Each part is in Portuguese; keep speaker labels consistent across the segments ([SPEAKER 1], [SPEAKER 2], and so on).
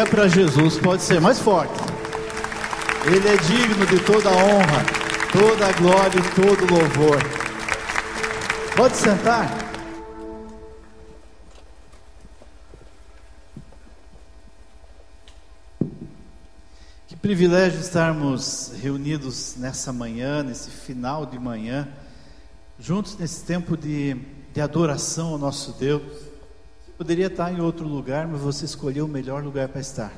[SPEAKER 1] é para Jesus, pode ser mais forte. Ele é digno de toda a honra, toda a glória e todo louvor. Pode sentar. Que privilégio estarmos reunidos nessa manhã, nesse final de manhã, juntos nesse tempo de, de adoração ao nosso Deus. Poderia estar em outro lugar, mas você escolheu o melhor lugar para estar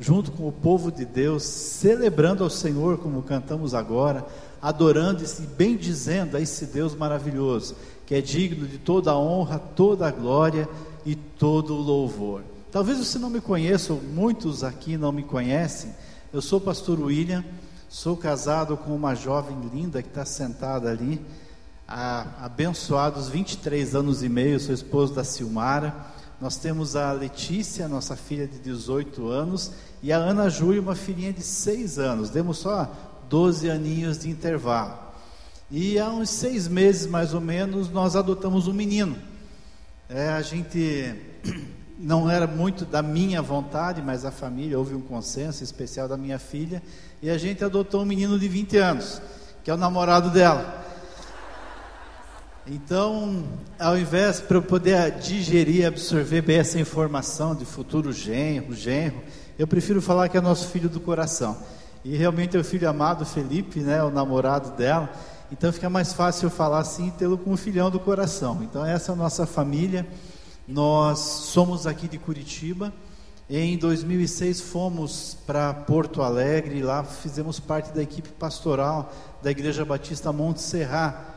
[SPEAKER 1] junto com o povo de Deus, celebrando ao Senhor, como cantamos agora, adorando e bendizendo a esse Deus maravilhoso, que é digno de toda a honra, toda a glória e todo o louvor. Talvez você não me conheça, ou muitos aqui não me conhecem. Eu sou o pastor William, sou casado com uma jovem linda que está sentada ali, há abençoados 23 anos e meio, sou esposo da Silmara. Nós temos a Letícia, nossa filha de 18 anos, e a Ana Júlia, uma filhinha de 6 anos. Demos só 12 aninhos de intervalo. E há uns seis meses, mais ou menos, nós adotamos um menino. É, a gente não era muito da minha vontade, mas a família, houve um consenso especial da minha filha, e a gente adotou um menino de 20 anos, que é o namorado dela. Então, ao invés para eu poder digerir, absorver bem essa informação de futuro genro, genro, eu prefiro falar que é nosso filho do coração. E realmente é o filho amado Felipe, né, o namorado dela. Então fica mais fácil eu falar assim, tê-lo como filhão do coração. Então essa é a nossa família. Nós somos aqui de Curitiba. Em 2006 fomos para Porto Alegre, lá fizemos parte da equipe pastoral da Igreja Batista Monte Serra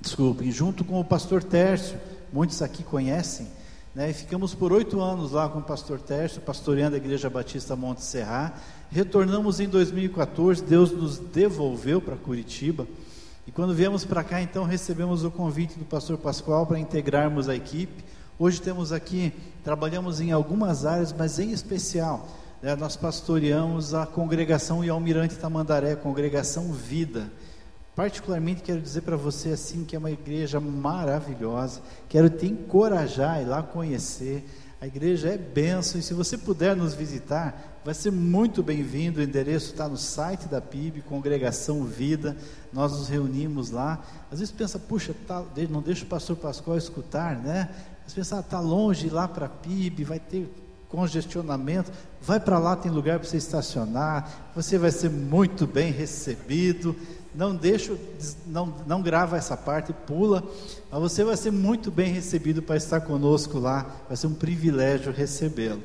[SPEAKER 1] desculpem, junto com o pastor Tércio, muitos aqui conhecem, né? E ficamos por oito anos lá com o pastor Tércio, pastoreando a Igreja Batista Monte Serra. Retornamos em 2014, Deus nos devolveu para Curitiba. E quando viemos para cá, então recebemos o convite do pastor Pascoal para integrarmos a equipe. Hoje temos aqui, trabalhamos em algumas áreas, mas em especial, né, nós pastoreamos a congregação e Almirante Tamandaré, congregação Vida. Particularmente quero dizer para você assim que é uma igreja maravilhosa. Quero te encorajar a ir lá conhecer. A igreja é benção e se você puder nos visitar, vai ser muito bem-vindo. O endereço está no site da PIB, Congregação Vida. Nós nos reunimos lá. Às vezes pensa, puxa, tá, não deixa o pastor Pascoal escutar, né? Às vezes pensa, está ah, longe lá para a PIB, vai ter congestionamento, vai para lá, tem lugar para você estacionar, você vai ser muito bem recebido não deixa, não, não grava essa parte, pula, mas você vai ser muito bem recebido para estar conosco lá, vai ser um privilégio recebê-lo.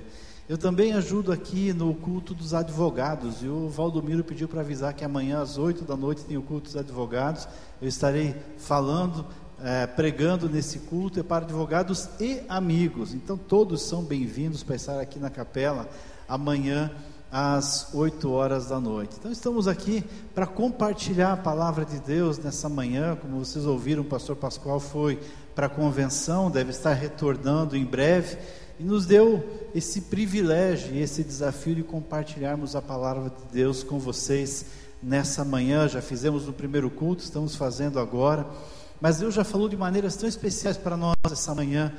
[SPEAKER 1] Eu também ajudo aqui no culto dos advogados, e o Valdomiro pediu para avisar que amanhã às 8 da noite tem o culto dos advogados, eu estarei falando, é, pregando nesse culto, é para advogados e amigos, então todos são bem-vindos para estar aqui na capela amanhã às 8 horas da noite. Então estamos aqui para compartilhar a palavra de Deus nessa manhã, como vocês ouviram, o pastor Pascoal foi para a convenção, deve estar retornando em breve e nos deu esse privilégio e esse desafio de compartilharmos a palavra de Deus com vocês nessa manhã. Já fizemos no primeiro culto, estamos fazendo agora, mas Deus já falou de maneiras tão especiais para nós essa manhã?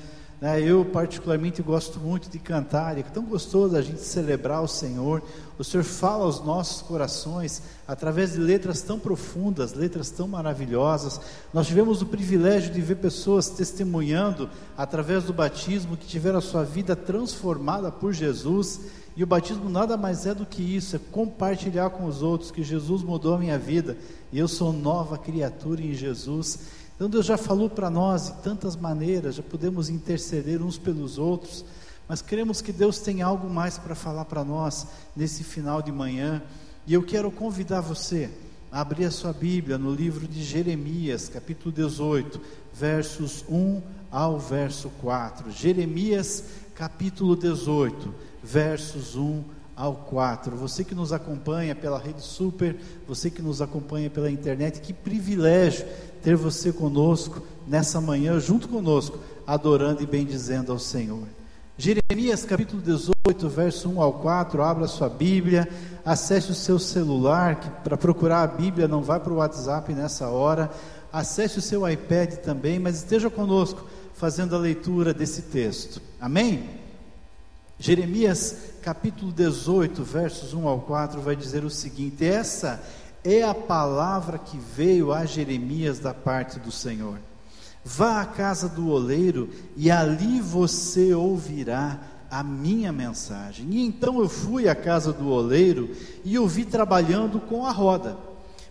[SPEAKER 1] Eu, particularmente, gosto muito de cantar, é tão gostoso a gente celebrar o Senhor. O Senhor fala aos nossos corações através de letras tão profundas, letras tão maravilhosas. Nós tivemos o privilégio de ver pessoas testemunhando através do batismo que tiveram a sua vida transformada por Jesus. E o batismo nada mais é do que isso, é compartilhar com os outros que Jesus mudou a minha vida e eu sou nova criatura em Jesus. Então Deus já falou para nós de tantas maneiras, já podemos interceder uns pelos outros, mas queremos que Deus tenha algo mais para falar para nós nesse final de manhã. E eu quero convidar você a abrir a sua Bíblia no livro de Jeremias, capítulo 18, versos 1 ao verso 4. Jeremias, capítulo 18, versos 1 ao 4. Você que nos acompanha pela Rede Super, você que nos acompanha pela internet, que privilégio ter você conosco nessa manhã, junto conosco, adorando e bendizendo ao Senhor. Jeremias capítulo 18, verso 1 ao 4, abra sua Bíblia, acesse o seu celular, que para procurar a Bíblia não vai para o WhatsApp nessa hora, acesse o seu iPad também, mas esteja conosco fazendo a leitura desse texto. Amém? Jeremias capítulo 18, versos 1 ao 4, vai dizer o seguinte: Essa é a palavra que veio a Jeremias da parte do Senhor. Vá à casa do oleiro e ali você ouvirá a minha mensagem. E então eu fui à casa do oleiro e o vi trabalhando com a roda.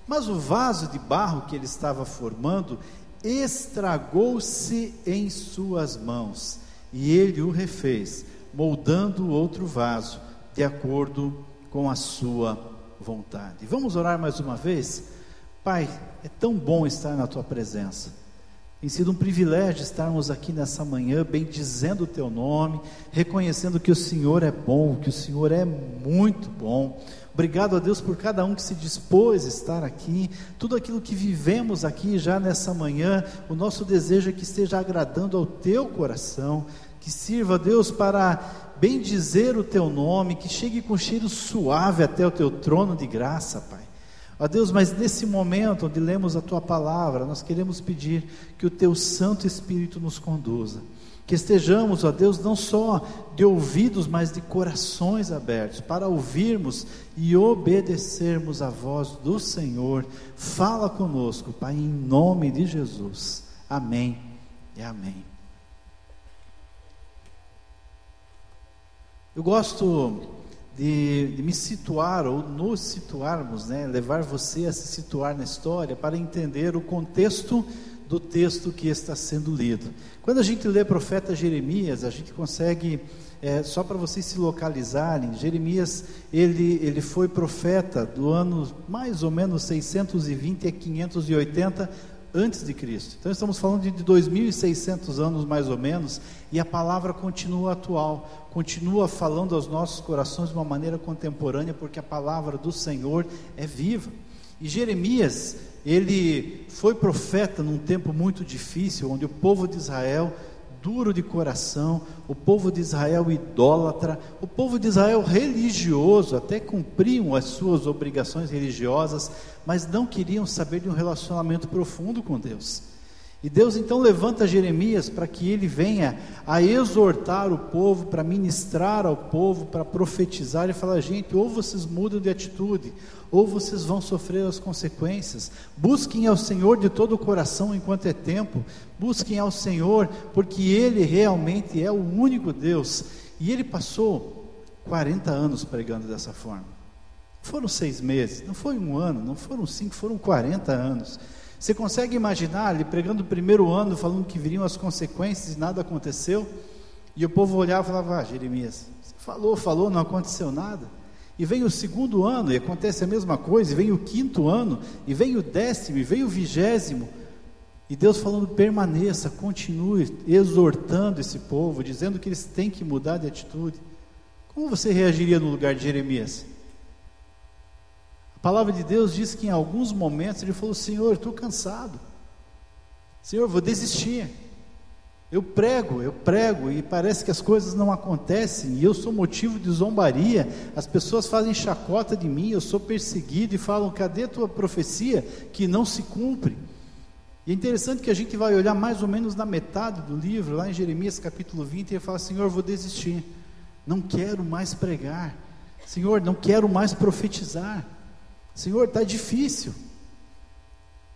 [SPEAKER 1] Mas o vaso de barro que ele estava formando estragou-se em suas mãos, e ele o refez, moldando outro vaso, de acordo com a sua vontade. Vamos orar mais uma vez? Pai, é tão bom estar na tua presença. Tem sido um privilégio estarmos aqui nessa manhã, bendizendo o teu nome, reconhecendo que o Senhor é bom, que o Senhor é muito bom. Obrigado a Deus por cada um que se dispôs a estar aqui, tudo aquilo que vivemos aqui já nessa manhã, o nosso desejo é que esteja agradando ao teu coração, que sirva, Deus, para bendizer o teu nome, que chegue com cheiro suave até o teu trono de graça, Pai. Ó Deus, mas nesse momento onde lemos a tua palavra, nós queremos pedir que o teu Santo Espírito nos conduza. Que estejamos, ó Deus, não só de ouvidos, mas de corações abertos, para ouvirmos e obedecermos a voz do Senhor. Fala conosco, Pai, em nome de Jesus. Amém e amém. Eu gosto de, de, me situar ou nos situarmos, né, levar você a se situar na história para entender o contexto do texto que está sendo lido. Quando a gente lê profeta Jeremias, a gente consegue, é, só para vocês se localizarem, Jeremias ele, ele foi profeta do ano mais ou menos 620 a 580 antes de Cristo. Então estamos falando de 2600 anos mais ou menos, e a palavra continua atual, continua falando aos nossos corações de uma maneira contemporânea, porque a palavra do Senhor é viva. E Jeremias, ele foi profeta num tempo muito difícil, onde o povo de Israel duro de coração, o povo de Israel idólatra, o povo de Israel religioso, até cumpriam as suas obrigações religiosas, mas não queriam saber de um relacionamento profundo com Deus. E Deus então levanta Jeremias para que ele venha a exortar o povo, para ministrar ao povo, para profetizar e falar: gente, ou vocês mudam de atitude, ou vocês vão sofrer as consequências. Busquem ao Senhor de todo o coração enquanto é tempo, busquem ao Senhor, porque Ele realmente é o único Deus. E ele passou 40 anos pregando dessa forma. Foram seis meses, não foi um ano, não foram cinco, foram 40 anos. Você consegue imaginar ele pregando o primeiro ano, falando que viriam as consequências e nada aconteceu? E o povo olhava e falava: ah, Jeremias, você falou, falou, não aconteceu nada. E vem o segundo ano e acontece a mesma coisa, e vem o quinto ano, e vem o décimo, e vem o vigésimo. E Deus falando: permaneça, continue exortando esse povo, dizendo que eles têm que mudar de atitude. Como você reagiria no lugar de Jeremias? A palavra de Deus diz que em alguns momentos ele falou: Senhor, estou cansado. Senhor, vou desistir. Eu prego, eu prego e parece que as coisas não acontecem e eu sou motivo de zombaria. As pessoas fazem chacota de mim, eu sou perseguido e falam: cadê a tua profecia que não se cumpre? E é interessante que a gente vai olhar mais ou menos na metade do livro, lá em Jeremias capítulo 20, e ele fala: Senhor, vou desistir, não quero mais pregar, Senhor, não quero mais profetizar. Senhor, está difícil.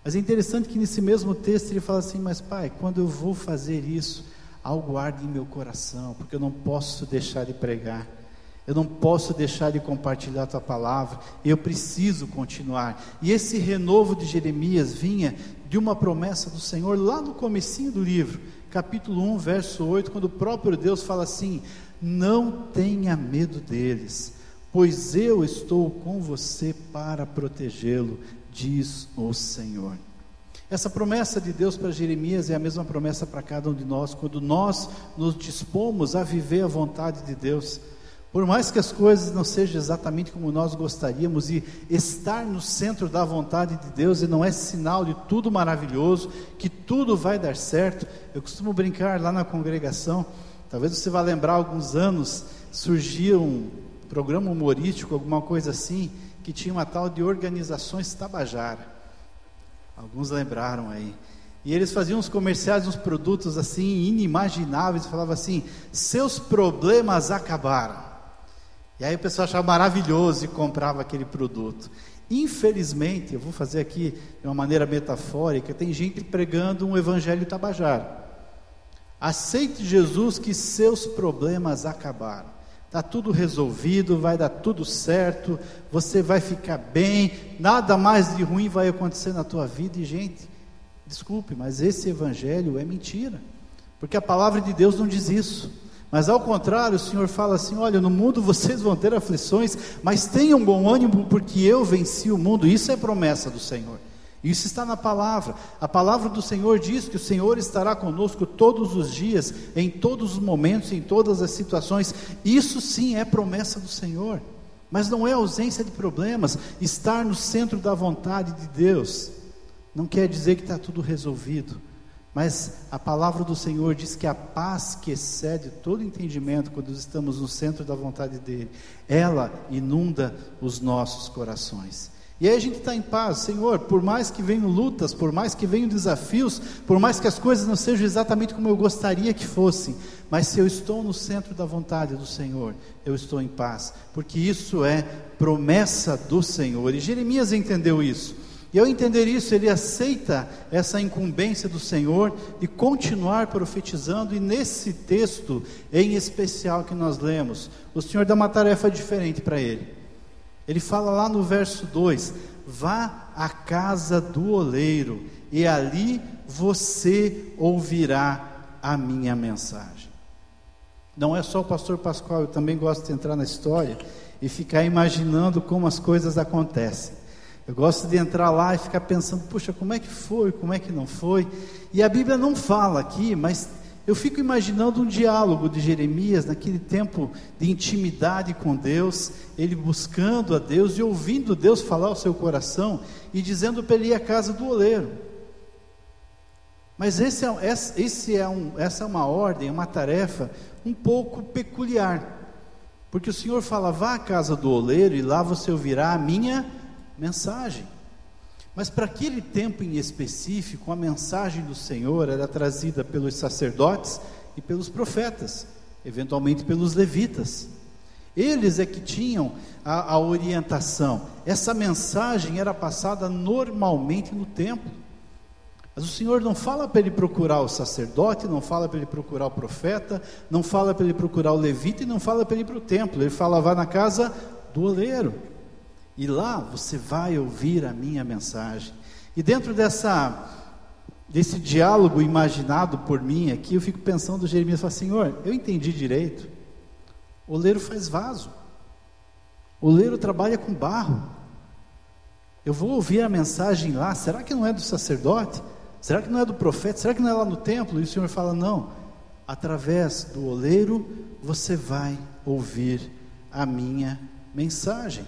[SPEAKER 1] Mas é interessante que nesse mesmo texto ele fala assim: Mas pai, quando eu vou fazer isso, algo arde em meu coração, porque eu não posso deixar de pregar, eu não posso deixar de compartilhar a tua palavra, eu preciso continuar. E esse renovo de Jeremias vinha de uma promessa do Senhor lá no comecinho do livro, capítulo 1, verso 8, quando o próprio Deus fala assim: Não tenha medo deles pois eu estou com você para protegê-lo, diz o Senhor. Essa promessa de Deus para Jeremias é a mesma promessa para cada um de nós, quando nós nos dispomos a viver a vontade de Deus. Por mais que as coisas não sejam exatamente como nós gostaríamos, e estar no centro da vontade de Deus e não é sinal de tudo maravilhoso, que tudo vai dar certo. Eu costumo brincar lá na congregação, talvez você vá lembrar, alguns anos surgiam programa humorístico, alguma coisa assim, que tinha uma tal de organizações Tabajara. Alguns lembraram aí. E eles faziam uns comerciais, uns produtos assim inimagináveis, falava assim: "Seus problemas acabaram". E aí o pessoal achava maravilhoso e comprava aquele produto. Infelizmente, eu vou fazer aqui de uma maneira metafórica, tem gente pregando um evangelho tabajaro. Aceite Jesus que seus problemas acabaram. Está tudo resolvido, vai dar tudo certo, você vai ficar bem, nada mais de ruim vai acontecer na tua vida. E, gente, desculpe, mas esse evangelho é mentira, porque a palavra de Deus não diz isso. Mas ao contrário, o Senhor fala assim: olha, no mundo vocês vão ter aflições, mas tenham bom ânimo, porque eu venci o mundo. Isso é promessa do Senhor. Isso está na palavra. A palavra do Senhor diz que o Senhor estará conosco todos os dias, em todos os momentos, em todas as situações. Isso sim é promessa do Senhor. Mas não é ausência de problemas. Estar no centro da vontade de Deus não quer dizer que está tudo resolvido. Mas a palavra do Senhor diz que a paz que excede todo entendimento quando estamos no centro da vontade dEle, ela inunda os nossos corações. E aí a gente está em paz, Senhor, por mais que venham lutas, por mais que venham desafios, por mais que as coisas não sejam exatamente como eu gostaria que fossem, mas se eu estou no centro da vontade do Senhor, eu estou em paz, porque isso é promessa do Senhor. E Jeremias entendeu isso. E ao entender isso, ele aceita essa incumbência do Senhor de continuar profetizando, e nesse texto em especial que nós lemos, o Senhor dá uma tarefa diferente para ele. Ele fala lá no verso 2: Vá à casa do oleiro, e ali você ouvirá a minha mensagem. Não é só o pastor Pascoal, eu também gosto de entrar na história e ficar imaginando como as coisas acontecem. Eu gosto de entrar lá e ficar pensando, puxa, como é que foi, como é que não foi. E a Bíblia não fala aqui, mas eu fico imaginando um diálogo de Jeremias naquele tempo de intimidade com Deus, ele buscando a Deus e ouvindo Deus falar ao seu coração e dizendo para ele ir à casa do oleiro. Mas esse é, esse é um, essa é uma ordem, uma tarefa um pouco peculiar, porque o Senhor fala: vá à casa do oleiro e lá você ouvirá a minha mensagem. Mas para aquele tempo em específico, a mensagem do Senhor era trazida pelos sacerdotes e pelos profetas, eventualmente pelos levitas. Eles é que tinham a, a orientação. Essa mensagem era passada normalmente no templo. Mas o Senhor não fala para ele procurar o sacerdote, não fala para ele procurar o profeta, não fala para ele procurar o levita e não fala para ele ir para o templo. Ele fala, vá na casa do oleiro. E lá você vai ouvir a minha mensagem. E dentro dessa desse diálogo imaginado por mim aqui, eu fico pensando Jeremias, fala, Senhor, eu entendi direito. Oleiro faz vaso. Oleiro trabalha com barro. Eu vou ouvir a mensagem lá. Será que não é do sacerdote? Será que não é do profeta? Será que não é lá no templo? E o Senhor fala: Não. Através do oleiro você vai ouvir a minha mensagem.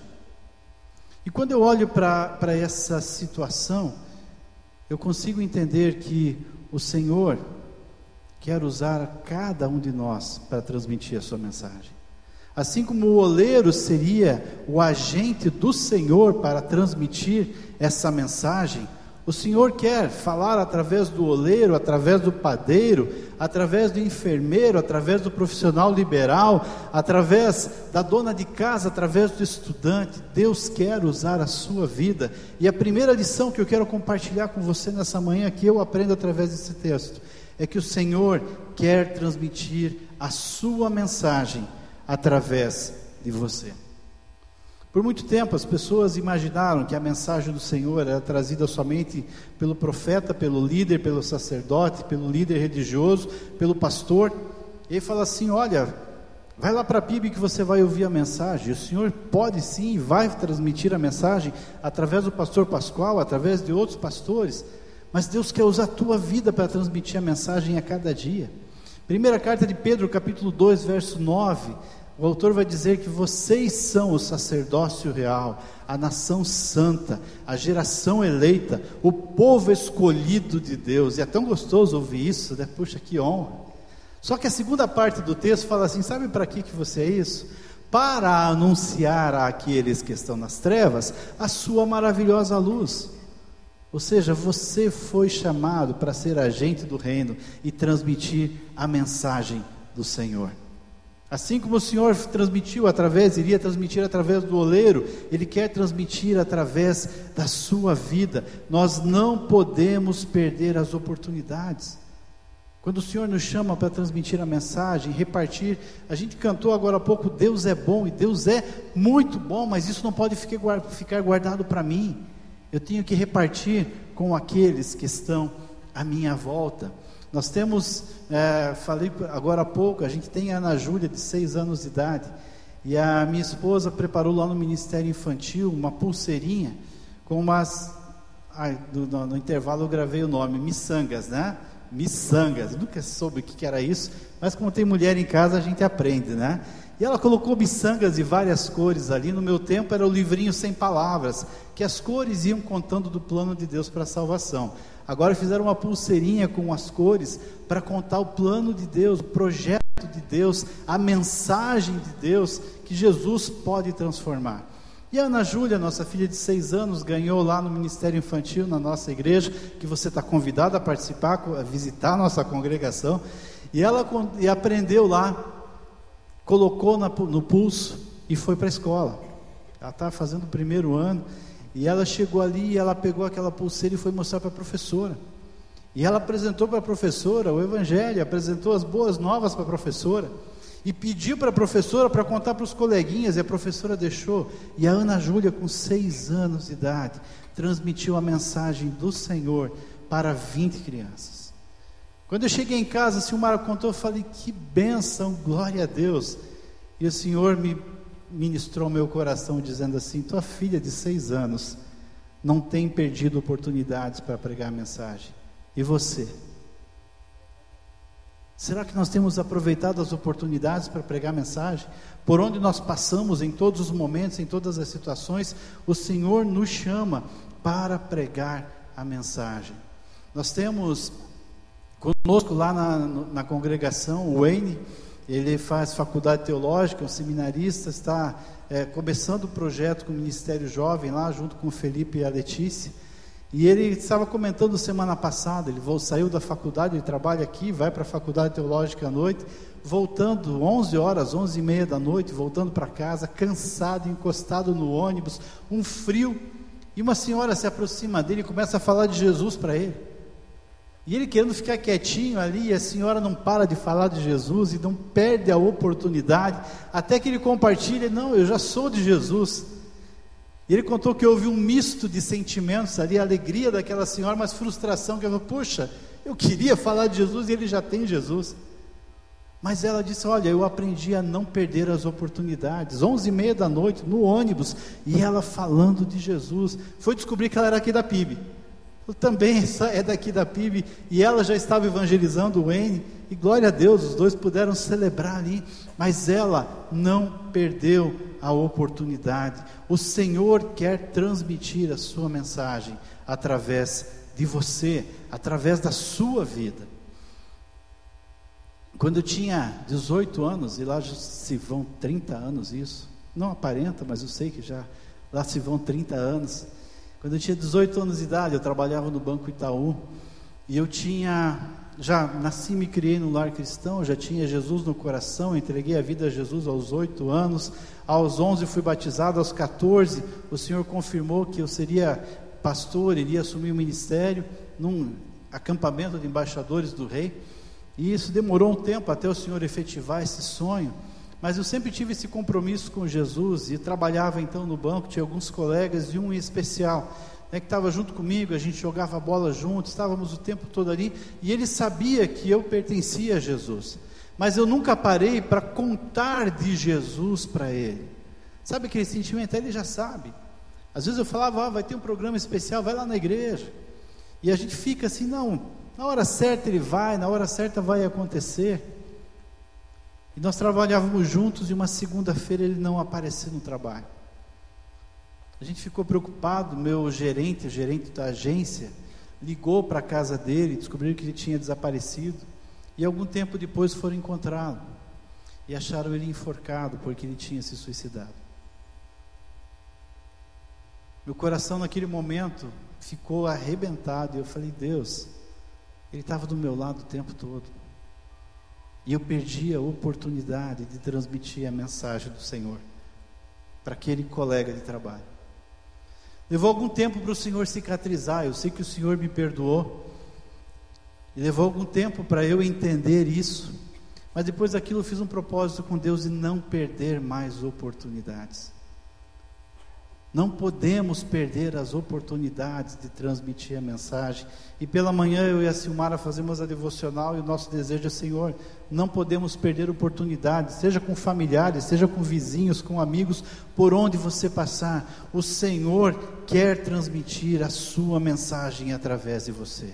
[SPEAKER 1] E quando eu olho para essa situação, eu consigo entender que o Senhor quer usar cada um de nós para transmitir a sua mensagem. Assim como o oleiro seria o agente do Senhor para transmitir essa mensagem, o Senhor quer falar através do oleiro, através do padeiro, através do enfermeiro, através do profissional liberal, através da dona de casa, através do estudante. Deus quer usar a sua vida. E a primeira lição que eu quero compartilhar com você nessa manhã, que eu aprendo através desse texto, é que o Senhor quer transmitir a sua mensagem através de você. Por muito tempo as pessoas imaginaram que a mensagem do Senhor era trazida somente pelo profeta, pelo líder, pelo sacerdote, pelo líder religioso, pelo pastor. E ele fala assim: olha, vai lá para a PIB que você vai ouvir a mensagem. O Senhor pode sim e vai transmitir a mensagem através do pastor Pascoal, através de outros pastores. Mas Deus quer usar a tua vida para transmitir a mensagem a cada dia. Primeira carta de Pedro, capítulo 2, verso 9 o autor vai dizer que vocês são o sacerdócio real, a nação santa, a geração eleita, o povo escolhido de Deus. E é tão gostoso ouvir isso, né? Puxa, que honra. Só que a segunda parte do texto fala assim: sabe para que, que você é isso? Para anunciar àqueles que estão nas trevas a sua maravilhosa luz. Ou seja, você foi chamado para ser agente do reino e transmitir a mensagem do Senhor. Assim como o Senhor transmitiu através, iria transmitir através do oleiro, Ele quer transmitir através da sua vida. Nós não podemos perder as oportunidades. Quando o Senhor nos chama para transmitir a mensagem, repartir, a gente cantou agora há pouco: Deus é bom e Deus é muito bom, mas isso não pode ficar guardado para mim. Eu tenho que repartir com aqueles que estão à minha volta. Nós temos, é, falei agora há pouco, a gente tem a Ana Júlia, de seis anos de idade, e a minha esposa preparou lá no Ministério Infantil uma pulseirinha com umas. Ai, do, no, no, intervalo eu gravei o nome, miçangas, né? Miçangas, nunca soube o que, que era isso, mas como tem mulher em casa a gente aprende, né? E ela colocou miçangas de várias cores ali. No meu tempo era o livrinho sem palavras, que as cores iam contando do plano de Deus para a salvação. Agora fizeram uma pulseirinha com as cores para contar o plano de Deus, o projeto de Deus, a mensagem de Deus que Jesus pode transformar. E a Ana Júlia, nossa filha de seis anos, ganhou lá no Ministério Infantil, na nossa igreja, que você está convidado a participar, a visitar a nossa congregação. E ela e aprendeu lá, colocou na, no pulso e foi para a escola. Ela está fazendo o primeiro ano. E ela chegou ali e ela pegou aquela pulseira e foi mostrar para a professora. E ela apresentou para a professora o Evangelho, apresentou as boas novas para a professora. E pediu para a professora para contar para os coleguinhas, e a professora deixou. E a Ana Júlia, com seis anos de idade, transmitiu a mensagem do Senhor para 20 crianças. Quando eu cheguei em casa, o Silmar contou, eu falei: que bênção, glória a Deus. E o Senhor me ministrou meu coração dizendo assim: tua filha de seis anos não tem perdido oportunidades para pregar a mensagem. E você? Será que nós temos aproveitado as oportunidades para pregar a mensagem? Por onde nós passamos, em todos os momentos, em todas as situações, o Senhor nos chama para pregar a mensagem. Nós temos conosco lá na, na congregação o Wayne ele faz faculdade teológica, é um seminarista, está é, começando o projeto com o Ministério Jovem lá, junto com o Felipe e a Letícia. E ele estava comentando semana passada, ele saiu da faculdade, ele trabalha aqui, vai para a faculdade teológica à noite, voltando 11 horas, 11 e meia da noite, voltando para casa, cansado, encostado no ônibus, um frio, e uma senhora se aproxima dele e começa a falar de Jesus para ele. E ele querendo ficar quietinho ali, a senhora não para de falar de Jesus e não perde a oportunidade, até que ele compartilha: Não, eu já sou de Jesus. E ele contou que houve um misto de sentimentos ali, a alegria daquela senhora, mas frustração, que ela falou: Puxa, eu queria falar de Jesus e ele já tem Jesus. Mas ela disse: Olha, eu aprendi a não perder as oportunidades. Onze e meia da noite, no ônibus, e ela falando de Jesus. Foi descobrir que ela era aqui da PIB também é daqui da PIB, e ela já estava evangelizando o N, e glória a Deus, os dois puderam celebrar ali, mas ela não perdeu a oportunidade. O Senhor quer transmitir a sua mensagem através de você, através da sua vida. Quando eu tinha 18 anos, e lá se vão 30 anos isso, não aparenta, mas eu sei que já lá se vão 30 anos. Quando eu tinha 18 anos de idade, eu trabalhava no Banco Itaú e eu tinha, já nasci e me criei no lar cristão, já tinha Jesus no coração, entreguei a vida a Jesus aos 8 anos, aos 11 fui batizado, aos 14 o Senhor confirmou que eu seria pastor, iria assumir o ministério num acampamento de embaixadores do rei. E isso demorou um tempo até o Senhor efetivar esse sonho. Mas eu sempre tive esse compromisso com Jesus e trabalhava então no banco, tinha alguns colegas e um em especial, né, que estava junto comigo, a gente jogava bola junto, estávamos o tempo todo ali, e ele sabia que eu pertencia a Jesus. Mas eu nunca parei para contar de Jesus para ele. Sabe aquele sentimento? Ele já sabe. Às vezes eu falava, ah, vai ter um programa especial, vai lá na igreja. E a gente fica assim, não, na hora certa ele vai, na hora certa vai acontecer. E nós trabalhávamos juntos e uma segunda-feira ele não apareceu no trabalho. A gente ficou preocupado, meu gerente, o gerente da agência, ligou para a casa dele, descobriu que ele tinha desaparecido. E algum tempo depois foram encontrá-lo. E acharam ele enforcado porque ele tinha se suicidado. Meu coração naquele momento ficou arrebentado. E eu falei: Deus, ele estava do meu lado o tempo todo. E eu perdi a oportunidade de transmitir a mensagem do Senhor para aquele colega de trabalho. Levou algum tempo para o Senhor cicatrizar. Eu sei que o Senhor me perdoou. E levou algum tempo para eu entender isso. Mas depois daquilo eu fiz um propósito com Deus de não perder mais oportunidades. Não podemos perder as oportunidades de transmitir a mensagem. E pela manhã eu e a Silmara fazemos a devocional e o nosso desejo é, Senhor, não podemos perder oportunidades, seja com familiares, seja com vizinhos, com amigos, por onde você passar. O Senhor quer transmitir a sua mensagem através de você.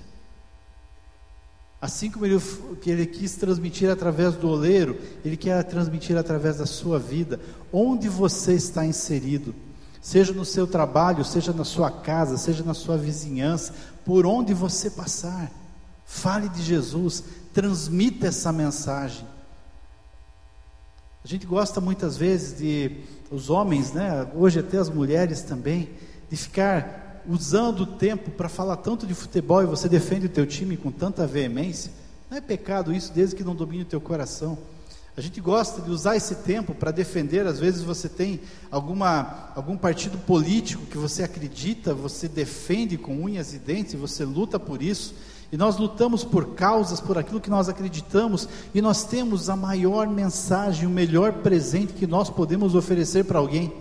[SPEAKER 1] Assim como ele, que ele quis transmitir através do oleiro, ele quer transmitir através da sua vida, onde você está inserido seja no seu trabalho, seja na sua casa, seja na sua vizinhança, por onde você passar, fale de Jesus, transmita essa mensagem. A gente gosta muitas vezes de, os homens, né, hoje até as mulheres também, de ficar usando o tempo para falar tanto de futebol e você defende o teu time com tanta veemência. Não é pecado isso desde que não domine o teu coração. A gente gosta de usar esse tempo para defender, às vezes você tem alguma, algum partido político que você acredita, você defende com unhas e dentes, você luta por isso, e nós lutamos por causas, por aquilo que nós acreditamos, e nós temos a maior mensagem, o melhor presente que nós podemos oferecer para alguém.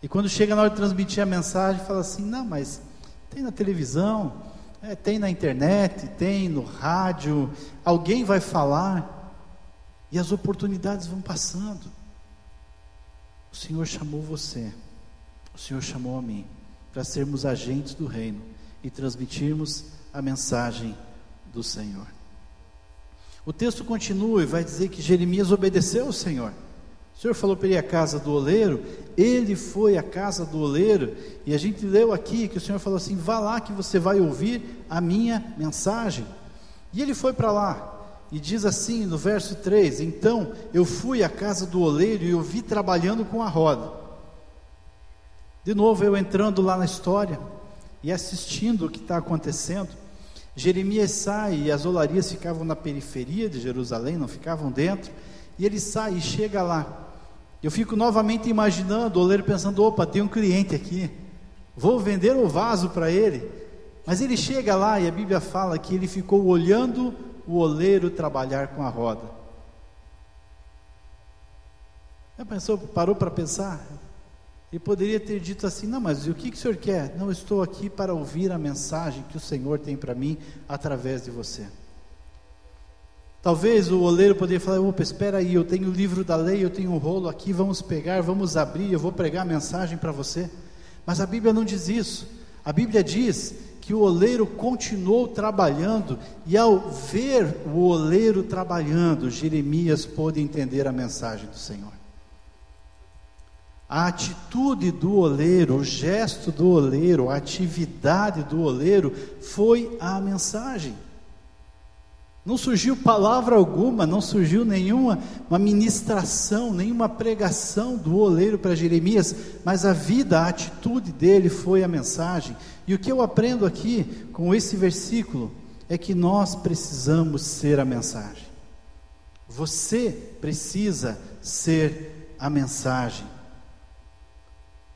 [SPEAKER 1] E quando chega na hora de transmitir a mensagem, fala assim: não, mas tem na televisão, é, tem na internet, tem no rádio, alguém vai falar. E as oportunidades vão passando. O Senhor chamou você, o Senhor chamou a mim, para sermos agentes do reino e transmitirmos a mensagem do Senhor. O texto continua e vai dizer que Jeremias obedeceu ao Senhor. O Senhor falou para ele a casa do oleiro, ele foi à casa do oleiro, e a gente leu aqui que o Senhor falou assim: vá lá que você vai ouvir a minha mensagem. E ele foi para lá, e diz assim no verso 3: Então eu fui à casa do oleiro e o vi trabalhando com a roda. De novo, eu entrando lá na história e assistindo o que está acontecendo. Jeremias sai e as olarias ficavam na periferia de Jerusalém, não ficavam dentro. E ele sai e chega lá. Eu fico novamente imaginando o oleiro pensando: opa, tem um cliente aqui, vou vender o vaso para ele. Mas ele chega lá e a Bíblia fala que ele ficou olhando o oleiro trabalhar com a roda. Já pensou, parou para pensar? E poderia ter dito assim: não, mas o que, que o senhor quer? Não, estou aqui para ouvir a mensagem que o Senhor tem para mim através de você. Talvez o oleiro poderia falar: opa, espera aí, eu tenho o livro da lei, eu tenho um rolo aqui, vamos pegar, vamos abrir, eu vou pregar a mensagem para você. Mas a Bíblia não diz isso. A Bíblia diz que o oleiro continuou trabalhando, e ao ver o oleiro trabalhando, Jeremias pôde entender a mensagem do Senhor. A atitude do oleiro, o gesto do oleiro, a atividade do oleiro foi a mensagem. Não surgiu palavra alguma, não surgiu nenhuma uma ministração, nenhuma pregação do oleiro para Jeremias, mas a vida, a atitude dele foi a mensagem. E o que eu aprendo aqui com esse versículo é que nós precisamos ser a mensagem. Você precisa ser a mensagem.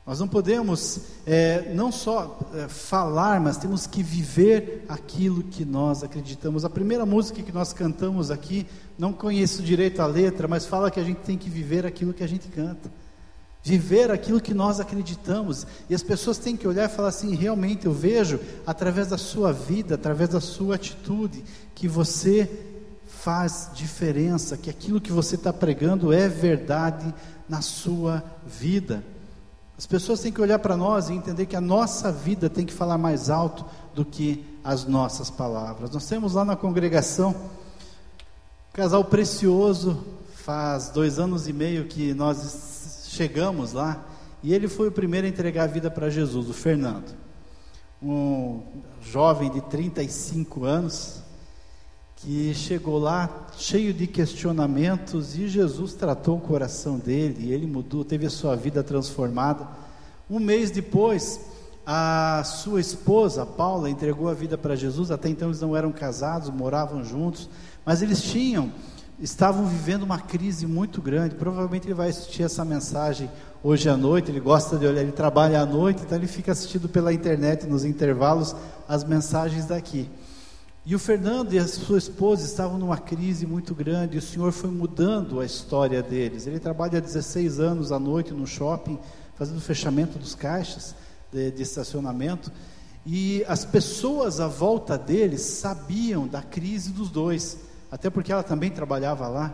[SPEAKER 1] Nós não podemos é, não só é, falar, mas temos que viver aquilo que nós acreditamos. A primeira música que nós cantamos aqui, não conheço direito a letra, mas fala que a gente tem que viver aquilo que a gente canta. Viver aquilo que nós acreditamos. E as pessoas têm que olhar e falar assim: realmente eu vejo, através da sua vida, através da sua atitude, que você faz diferença, que aquilo que você está pregando é verdade na sua vida. As pessoas têm que olhar para nós e entender que a nossa vida tem que falar mais alto do que as nossas palavras. Nós temos lá na congregação um casal precioso, faz dois anos e meio que nós chegamos lá, e ele foi o primeiro a entregar a vida para Jesus, o Fernando. Um jovem de 35 anos, que chegou lá cheio de questionamentos e Jesus tratou o coração dele, ele mudou, teve a sua vida transformada. Um mês depois, a sua esposa, Paula, entregou a vida para Jesus. Até então eles não eram casados, moravam juntos, mas eles tinham, estavam vivendo uma crise muito grande. Provavelmente ele vai assistir essa mensagem hoje à noite. Ele gosta de olhar, ele trabalha à noite, então ele fica assistindo pela internet nos intervalos as mensagens daqui. E o Fernando e a sua esposa estavam numa crise muito grande, e o Senhor foi mudando a história deles. Ele trabalha há 16 anos à noite no shopping, fazendo fechamento dos caixas de, de estacionamento, e as pessoas à volta deles sabiam da crise dos dois, até porque ela também trabalhava lá.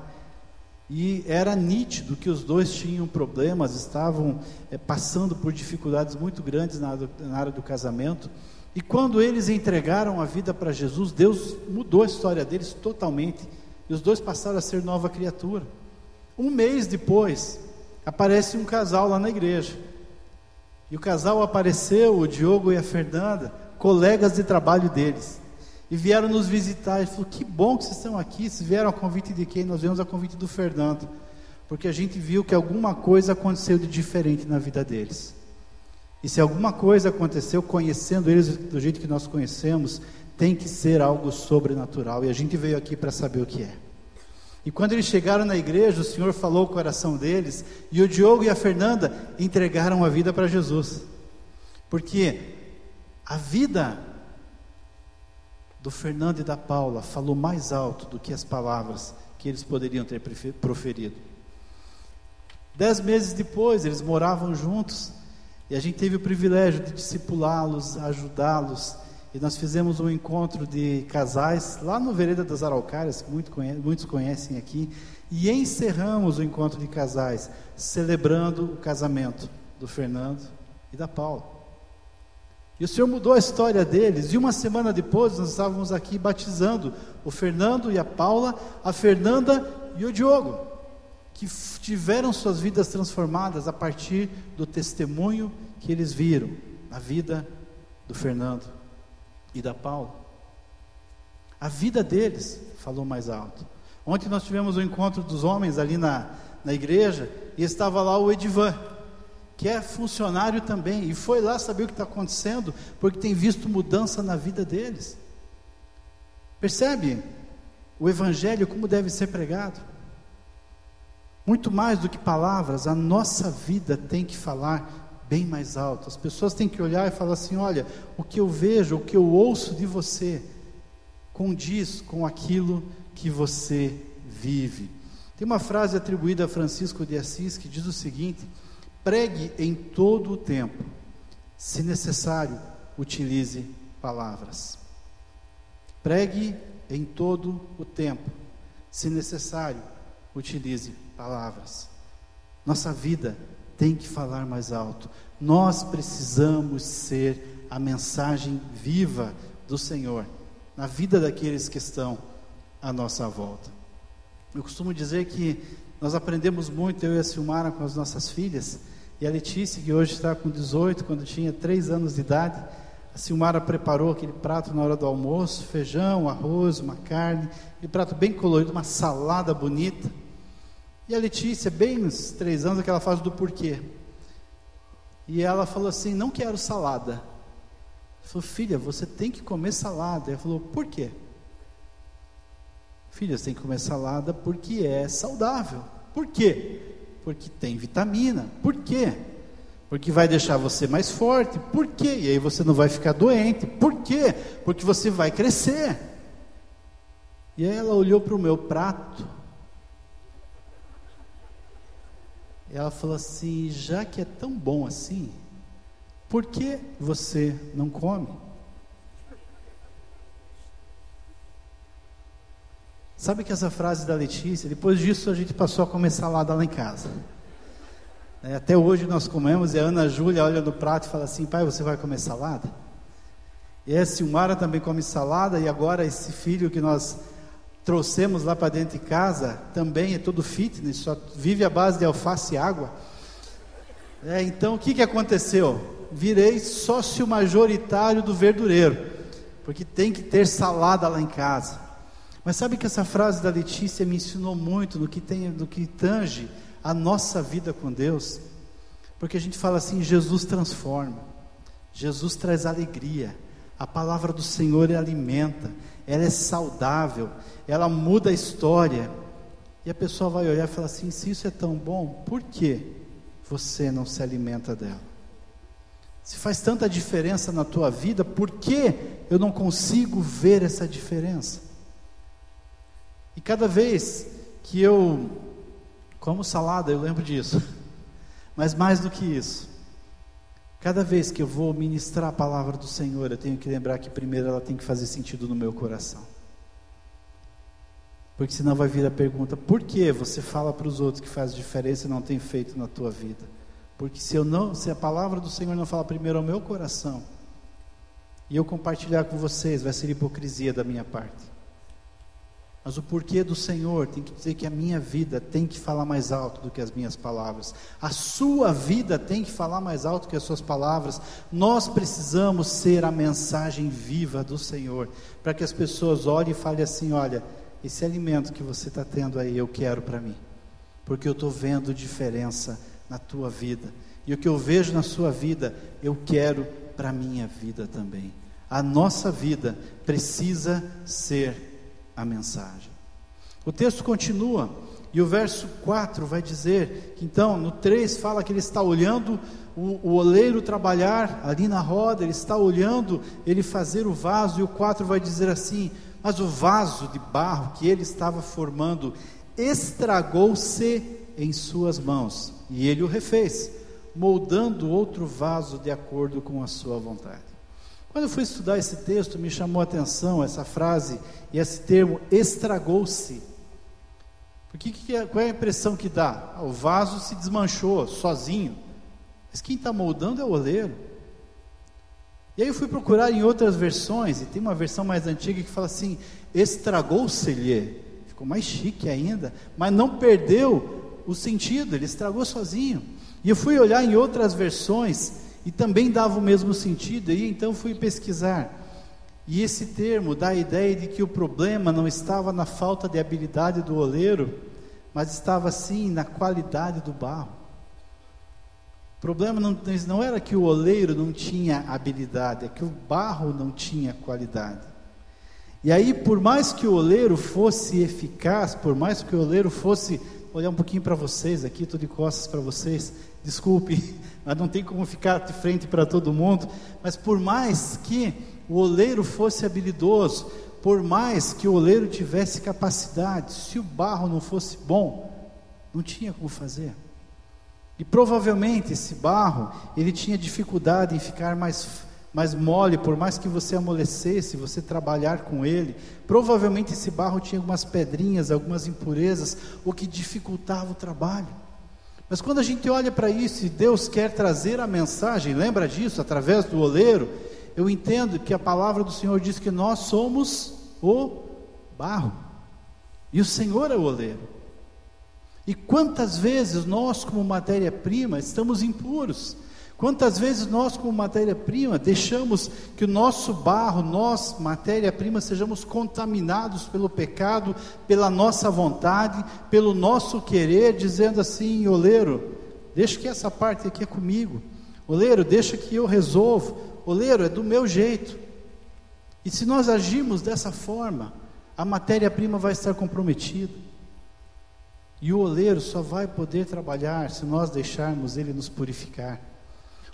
[SPEAKER 1] E era nítido que os dois tinham problemas, estavam é, passando por dificuldades muito grandes na, na área do casamento. E quando eles entregaram a vida para Jesus, Deus mudou a história deles totalmente. E os dois passaram a ser nova criatura. Um mês depois, aparece um casal lá na igreja. E o casal apareceu, o Diogo e a Fernanda, colegas de trabalho deles. E vieram nos visitar. E falou: Que bom que vocês estão aqui. Vocês vieram a convite de quem? Nós viemos a convite do Fernando. Porque a gente viu que alguma coisa aconteceu de diferente na vida deles. E se alguma coisa aconteceu, conhecendo eles do jeito que nós conhecemos, tem que ser algo sobrenatural. E a gente veio aqui para saber o que é. E quando eles chegaram na igreja, o Senhor falou o coração deles, e o Diogo e a Fernanda entregaram a vida para Jesus. Porque a vida do Fernando e da Paula falou mais alto do que as palavras que eles poderiam ter proferido. Dez meses depois, eles moravam juntos, e a gente teve o privilégio de discipulá-los, ajudá-los. E nós fizemos um encontro de casais lá no Vereda das Araucárias, que muito conhe muitos conhecem aqui. E encerramos o encontro de casais, celebrando o casamento do Fernando e da Paula. E o Senhor mudou a história deles. E uma semana depois, nós estávamos aqui batizando o Fernando e a Paula, a Fernanda e o Diogo que tiveram suas vidas transformadas a partir do testemunho que eles viram na vida do Fernando e da Paula. A vida deles falou mais alto. Ontem nós tivemos o um encontro dos homens ali na, na igreja e estava lá o Edivan, que é funcionário também, e foi lá saber o que está acontecendo, porque tem visto mudança na vida deles. Percebe o Evangelho como deve ser pregado? Muito mais do que palavras, a nossa vida tem que falar bem mais alto. As pessoas têm que olhar e falar assim: olha, o que eu vejo, o que eu ouço de você, condiz com aquilo que você vive. Tem uma frase atribuída a Francisco de Assis que diz o seguinte: pregue em todo o tempo, se necessário, utilize palavras. Pregue em todo o tempo, se necessário, utilize palavras. Nossa vida tem que falar mais alto. Nós precisamos ser a mensagem viva do Senhor na vida daqueles que estão à nossa volta. Eu costumo dizer que nós aprendemos muito, eu e a Silmara, com as nossas filhas, e a Letícia, que hoje está com 18, quando tinha 3 anos de idade, a Silmara preparou aquele prato na hora do almoço, feijão, arroz, uma carne, aquele prato bem colorido, uma salada bonita. E a Letícia, bem uns três anos, aquela fase do porquê. E ela falou assim: Não quero salada. Ela falou: Filha, você tem que comer salada. Ela falou: Por quê? Filha, você tem que comer salada porque é saudável. Por quê? Porque tem vitamina. Por quê? Porque vai deixar você mais forte. Por quê? E aí você não vai ficar doente. Por quê? Porque você vai crescer. E aí ela olhou para o meu prato ela falou assim: já que é tão bom assim, por que você não come? Sabe que essa frase da Letícia, depois disso a gente passou a comer salada lá em casa. É, até hoje nós comemos e a Ana Júlia olha no prato e fala assim: pai, você vai comer salada? E a Silmara também come salada, e agora esse filho que nós trouxemos lá para dentro de casa, também é todo fitness, só vive à base de alface e água. É, então o que, que aconteceu? Virei sócio majoritário do verdureiro, porque tem que ter salada lá em casa. Mas sabe que essa frase da Letícia me ensinou muito no que, tem, no que tange a nossa vida com Deus? Porque a gente fala assim: Jesus transforma, Jesus traz alegria. A palavra do Senhor alimenta, ela é saudável, ela muda a história. E a pessoa vai olhar e falar assim: se isso é tão bom, por que você não se alimenta dela? Se faz tanta diferença na tua vida, por que eu não consigo ver essa diferença? E cada vez que eu como salada, eu lembro disso. Mas mais do que isso, cada vez que eu vou ministrar a palavra do Senhor, eu tenho que lembrar que primeiro ela tem que fazer sentido no meu coração. Porque senão vai vir a pergunta: por que você fala para os outros que faz diferença e não tem feito na tua vida? Porque se eu não, se a palavra do Senhor não fala primeiro ao meu coração, e eu compartilhar com vocês, vai ser hipocrisia da minha parte. Mas o porquê do Senhor tem que dizer que a minha vida tem que falar mais alto do que as minhas palavras. A sua vida tem que falar mais alto que as suas palavras. Nós precisamos ser a mensagem viva do Senhor, para que as pessoas olhem e falem assim: olha, esse alimento que você está tendo aí, eu quero para mim, porque eu estou vendo diferença na tua vida. E o que eu vejo na sua vida, eu quero para a minha vida também. A nossa vida precisa ser a mensagem. O texto continua, e o verso 4 vai dizer que então, no 3 fala que ele está olhando o, o oleiro trabalhar ali na roda, ele está olhando ele fazer o vaso, e o 4 vai dizer assim: Mas o vaso de barro que ele estava formando estragou-se em suas mãos. E ele o refez, moldando outro vaso de acordo com a sua vontade. Quando eu fui estudar esse texto, me chamou a atenção essa frase e esse termo estragou-se. Porque que é, qual é a impressão que dá? Ah, o vaso se desmanchou sozinho. Mas quem está moldando é o oleiro. E aí eu fui procurar em outras versões, e tem uma versão mais antiga que fala assim: estragou-se-lhe. Ficou mais chique ainda, mas não perdeu o sentido, ele estragou sozinho. E eu fui olhar em outras versões e também dava o mesmo sentido, e então fui pesquisar. E esse termo dá a ideia de que o problema não estava na falta de habilidade do oleiro, mas estava sim na qualidade do barro. O problema não, não era que o oleiro não tinha habilidade, é que o barro não tinha qualidade. E aí, por mais que o oleiro fosse eficaz, por mais que o oleiro fosse olhar um pouquinho para vocês aqui, estou de costas para vocês, desculpe, mas não tem como ficar de frente para todo mundo, mas por mais que o oleiro fosse habilidoso, por mais que o oleiro tivesse capacidade, se o barro não fosse bom, não tinha como fazer. E provavelmente esse barro, ele tinha dificuldade em ficar mais mais mole, por mais que você amolecesse, você trabalhar com ele, provavelmente esse barro tinha algumas pedrinhas, algumas impurezas, o que dificultava o trabalho. Mas quando a gente olha para isso e Deus quer trazer a mensagem, lembra disso, através do oleiro, eu entendo que a palavra do Senhor diz que nós somos o barro, e o Senhor é o oleiro. E quantas vezes nós, como matéria-prima, estamos impuros, Quantas vezes nós, como matéria-prima, deixamos que o nosso barro, nós, matéria-prima, sejamos contaminados pelo pecado, pela nossa vontade, pelo nosso querer, dizendo assim: oleiro, deixa que essa parte aqui é comigo, oleiro, deixa que eu resolvo, oleiro, é do meu jeito. E se nós agirmos dessa forma, a matéria-prima vai estar comprometida. E o oleiro só vai poder trabalhar se nós deixarmos ele nos purificar.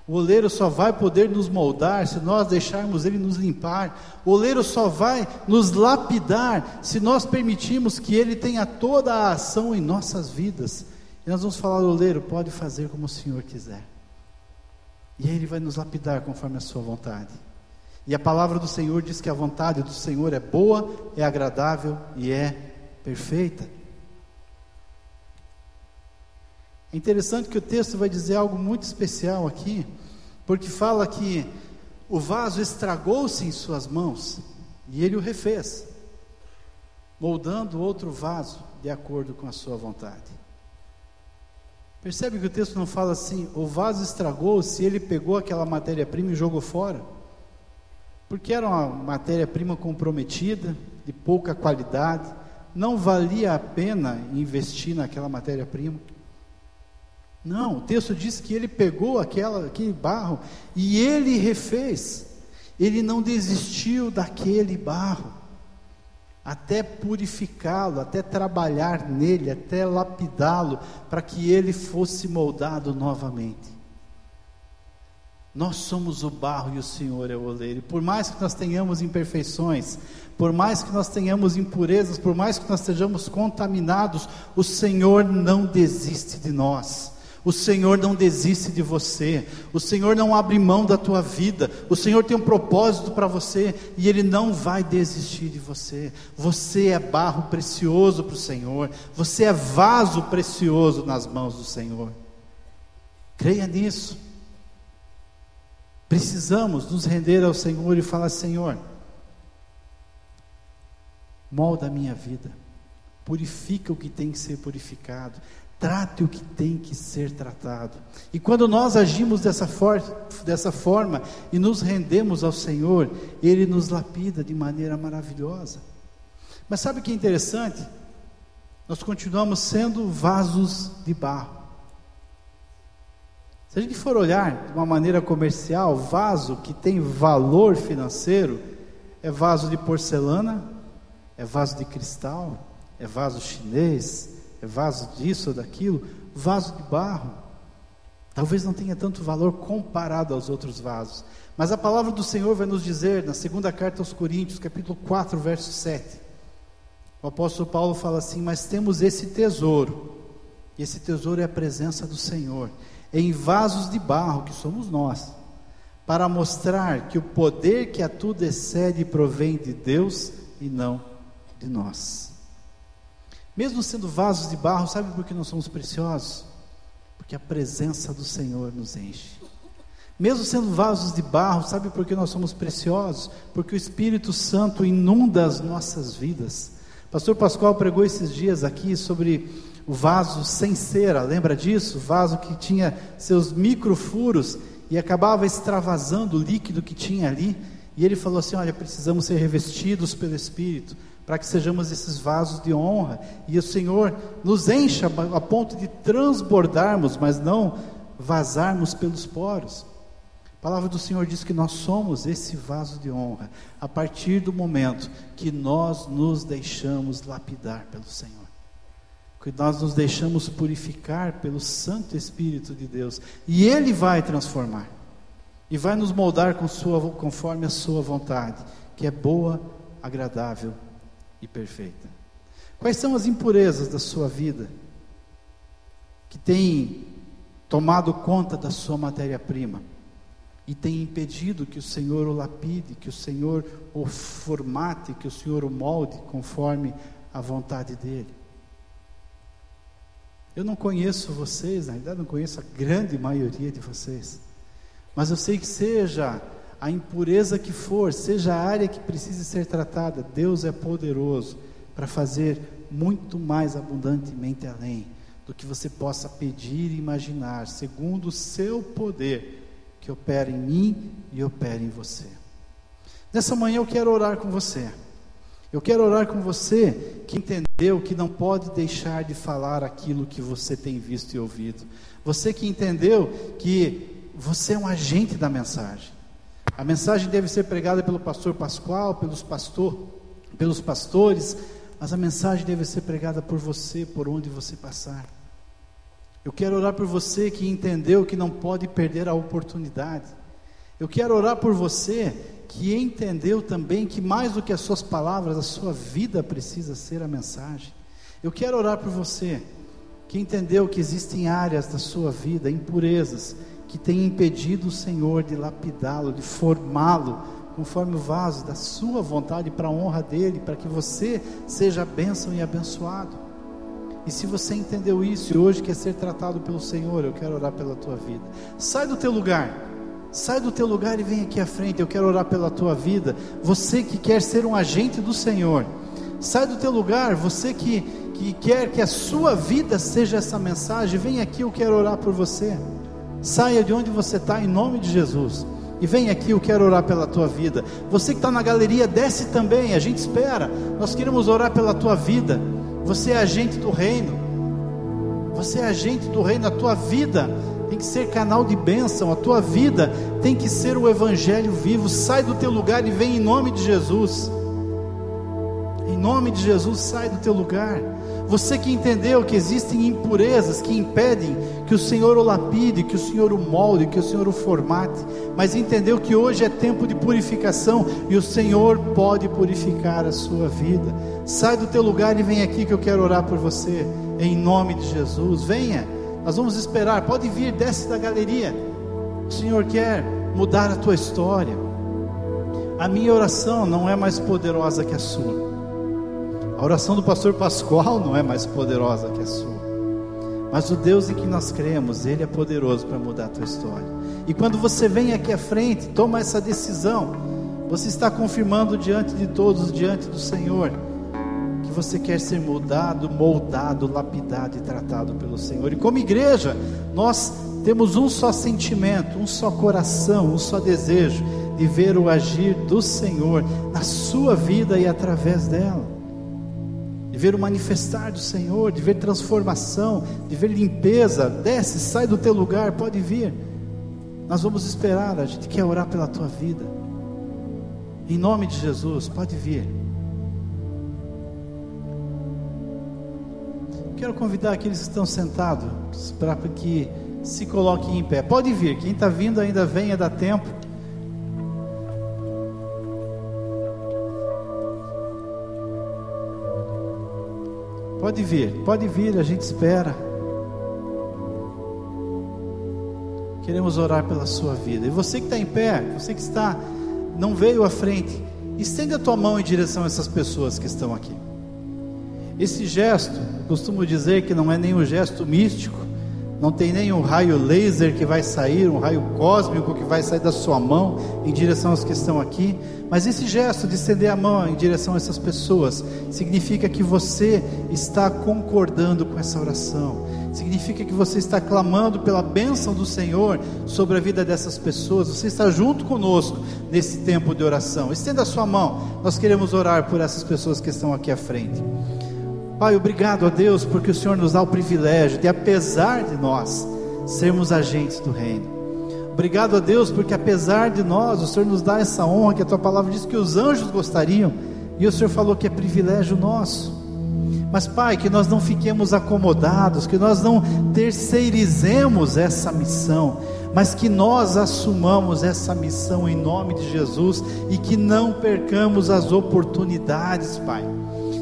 [SPEAKER 1] O oleiro só vai poder nos moldar se nós deixarmos ele nos limpar. O oleiro só vai nos lapidar se nós permitirmos que ele tenha toda a ação em nossas vidas. E nós vamos falar: oleiro, pode fazer como o Senhor quiser. E aí ele vai nos lapidar conforme a sua vontade. E a palavra do Senhor diz que a vontade do Senhor é boa, é agradável e é perfeita. É interessante que o texto vai dizer algo muito especial aqui, porque fala que o vaso estragou-se em suas mãos e ele o refez, moldando outro vaso de acordo com a sua vontade. Percebe que o texto não fala assim, o vaso estragou-se, ele pegou aquela matéria-prima e jogou fora, porque era uma matéria-prima comprometida, de pouca qualidade, não valia a pena investir naquela matéria-prima. Não, o texto diz que ele pegou aquela, aquele barro e ele refez. Ele não desistiu daquele barro, até purificá-lo, até trabalhar nele, até lapidá-lo, para que ele fosse moldado novamente. Nós somos o barro e o Senhor é o oleiro. Por mais que nós tenhamos imperfeições, por mais que nós tenhamos impurezas, por mais que nós estejamos contaminados, o Senhor não desiste de nós. O Senhor não desiste de você, o Senhor não abre mão da tua vida, o Senhor tem um propósito para você e Ele não vai desistir de você. Você é barro precioso para o Senhor, você é vaso precioso nas mãos do Senhor. Creia nisso. Precisamos nos render ao Senhor e falar: Senhor, molda a minha vida, purifica o que tem que ser purificado, trate o que tem que ser tratado. E quando nós agimos dessa, for dessa forma e nos rendemos ao Senhor, Ele nos lapida de maneira maravilhosa. Mas sabe o que é interessante? Nós continuamos sendo vasos de barro. Se a gente for olhar de uma maneira comercial, vaso que tem valor financeiro é vaso de porcelana, é vaso de cristal, é vaso chinês, vaso disso ou daquilo, vaso de barro. Talvez não tenha tanto valor comparado aos outros vasos. Mas a palavra do Senhor vai nos dizer, na segunda carta aos Coríntios, capítulo 4, verso 7. O apóstolo Paulo fala assim: Mas temos esse tesouro, e esse tesouro é a presença do Senhor em vasos de barro, que somos nós, para mostrar que o poder que a tudo excede provém de Deus e não de nós. Mesmo sendo vasos de barro, sabe por que nós somos preciosos? Porque a presença do Senhor nos enche. Mesmo sendo vasos de barro, sabe por que nós somos preciosos? Porque o Espírito Santo inunda as nossas vidas. Pastor Pascoal pregou esses dias aqui sobre o vaso sem cera, lembra disso? O vaso que tinha seus microfuros e acabava extravasando o líquido que tinha ali. E ele falou assim: Olha, precisamos ser revestidos pelo Espírito, para que sejamos esses vasos de honra. E o Senhor nos encha a ponto de transbordarmos, mas não vazarmos pelos poros. A palavra do Senhor diz que nós somos esse vaso de honra, a partir do momento que nós nos deixamos lapidar pelo Senhor que nós nos deixamos purificar pelo Santo Espírito de Deus, e Ele vai transformar, e vai nos moldar com sua, conforme a Sua vontade, que é boa, agradável e perfeita. Quais são as impurezas da sua vida que têm tomado conta da sua matéria-prima e tem impedido que o Senhor o lapide, que o Senhor o formate, que o Senhor o molde conforme a vontade dEle? Eu não conheço vocês, na verdade não conheço a grande maioria de vocês. Mas eu sei que seja a impureza que for, seja a área que precise ser tratada, Deus é poderoso para fazer muito mais abundantemente além do que você possa pedir e imaginar, segundo o seu poder que opera em mim e opera em você. Nessa manhã eu quero orar com você. Eu quero orar com você que entendeu que não pode deixar de falar aquilo que você tem visto e ouvido. Você que entendeu que você é um agente da mensagem. A mensagem deve ser pregada pelo pastor Pascoal, pelos pastor, pelos pastores, mas a mensagem deve ser pregada por você, por onde você passar. Eu quero orar por você que entendeu que não pode perder a oportunidade. Eu quero orar por você que entendeu também que mais do que as suas palavras, a sua vida precisa ser a mensagem. Eu quero orar por você, que entendeu que existem áreas da sua vida, impurezas, que têm impedido o Senhor de lapidá-lo, de formá-lo conforme o vaso da sua vontade para a honra dele, para que você seja bênção e abençoado. E se você entendeu isso e hoje quer ser tratado pelo Senhor, eu quero orar pela tua vida. Sai do teu lugar. Sai do teu lugar e vem aqui à frente. Eu quero orar pela tua vida. Você que quer ser um agente do Senhor, sai do teu lugar. Você que, que quer que a sua vida seja essa mensagem, vem aqui. Eu quero orar por você. Saia de onde você está em nome de Jesus. E vem aqui, eu quero orar pela tua vida. Você que está na galeria, desce também. A gente espera. Nós queremos orar pela tua vida. Você é agente do reino. Você é agente do reino, a tua vida tem que ser canal de bênção, a tua vida tem que ser o evangelho vivo. Sai do teu lugar e vem em nome de Jesus. Em nome de Jesus, sai do teu lugar. Você que entendeu que existem impurezas que impedem que o Senhor o lapide, que o Senhor o molde, que o Senhor o formate, mas entendeu que hoje é tempo de purificação e o Senhor pode purificar a sua vida. Sai do teu lugar e vem aqui que eu quero orar por você, em nome de Jesus. Venha, nós vamos esperar. Pode vir, desce da galeria. O Senhor quer mudar a tua história. A minha oração não é mais poderosa que a sua. A oração do pastor Pascoal não é mais poderosa que a sua. Mas o Deus em que nós cremos, Ele é poderoso para mudar a tua história. E quando você vem aqui à frente, toma essa decisão, você está confirmando diante de todos, diante do Senhor, que você quer ser mudado, moldado, lapidado e tratado pelo Senhor. E como igreja, nós temos um só sentimento, um só coração, um só desejo de ver o agir do Senhor na sua vida e através dela de ver o manifestar do Senhor, de ver transformação, de ver limpeza. Desce, sai do teu lugar, pode vir. Nós vamos esperar, a gente quer orar pela tua vida. Em nome de Jesus, pode vir. Quero convidar aqueles que estão sentados para que se coloquem em pé. Pode vir, quem está vindo ainda venha, dá tempo. Pode vir, pode vir, a gente espera. Queremos orar pela sua vida. E você que está em pé, você que está, não veio à frente, estenda a tua mão em direção a essas pessoas que estão aqui. Esse gesto, costumo dizer que não é nenhum gesto místico, não tem nenhum raio laser que vai sair, um raio cósmico que vai sair da sua mão em direção aos que estão aqui, mas esse gesto de estender a mão em direção a essas pessoas significa que você está concordando com essa oração, significa que você está clamando pela bênção do Senhor sobre a vida dessas pessoas, você está junto conosco nesse tempo de oração. Estenda a sua mão, nós queremos orar por essas pessoas que estão aqui à frente. Pai, obrigado a Deus porque o Senhor nos dá o privilégio de, apesar de nós, sermos agentes do reino. Obrigado a Deus porque, apesar de nós, o Senhor nos dá essa honra que a tua palavra diz que os anjos gostariam, e o Senhor falou que é privilégio nosso. Mas, Pai, que nós não fiquemos acomodados, que nós não terceirizemos essa missão, mas que nós assumamos essa missão em nome de Jesus e que não percamos as oportunidades, Pai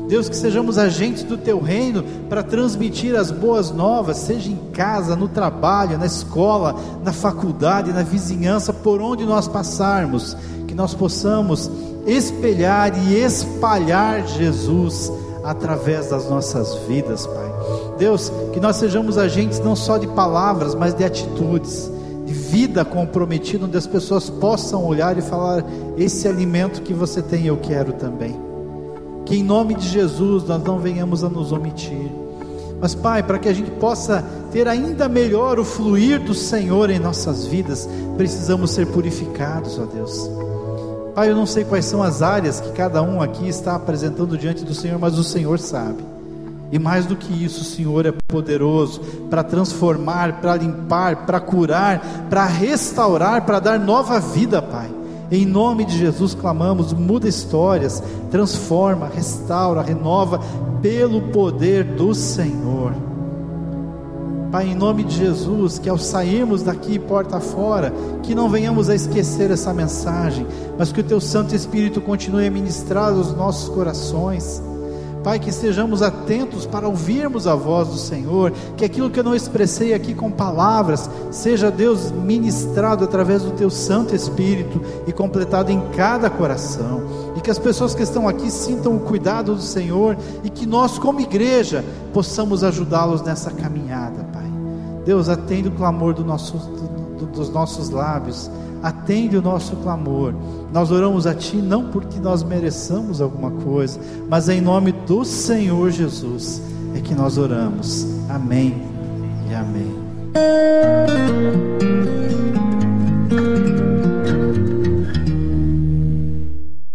[SPEAKER 1] Deus, que sejamos agentes do teu reino para transmitir as boas novas, seja em casa, no trabalho, na escola, na faculdade, na vizinhança, por onde nós passarmos, que nós possamos espelhar e espalhar Jesus através das nossas vidas, Pai. Deus, que nós sejamos agentes não só de palavras, mas de atitudes, de vida comprometida, onde as pessoas possam olhar e falar: esse alimento que você tem, eu quero também que em nome de Jesus nós não venhamos a nos omitir. Mas, Pai, para que a gente possa ter ainda melhor o fluir do Senhor em nossas vidas, precisamos ser purificados, ó Deus. Pai, eu não sei quais são as áreas que cada um aqui está apresentando diante do Senhor, mas o Senhor sabe. E mais do que isso, o Senhor é poderoso para transformar, para limpar, para curar, para restaurar, para dar nova vida, Pai. Em nome de Jesus clamamos, muda histórias, transforma, restaura, renova pelo poder do Senhor. Pai, em nome de Jesus, que ao sairmos daqui porta fora, que não venhamos a esquecer essa mensagem, mas que o Teu Santo Espírito continue a ministrar os nossos corações Pai, que estejamos atentos para ouvirmos a voz do Senhor, que aquilo que eu não expressei aqui com palavras, seja Deus ministrado através do Teu Santo Espírito e completado em cada coração, e que as pessoas que estão aqui sintam o cuidado do Senhor e que nós, como igreja, possamos ajudá-los nessa caminhada, Pai. Deus, atende o clamor do nosso, do, dos nossos lábios atende o nosso clamor. Nós oramos a Ti não porque nós mereçamos alguma coisa, mas em nome do Senhor Jesus é que nós oramos. Amém e amém.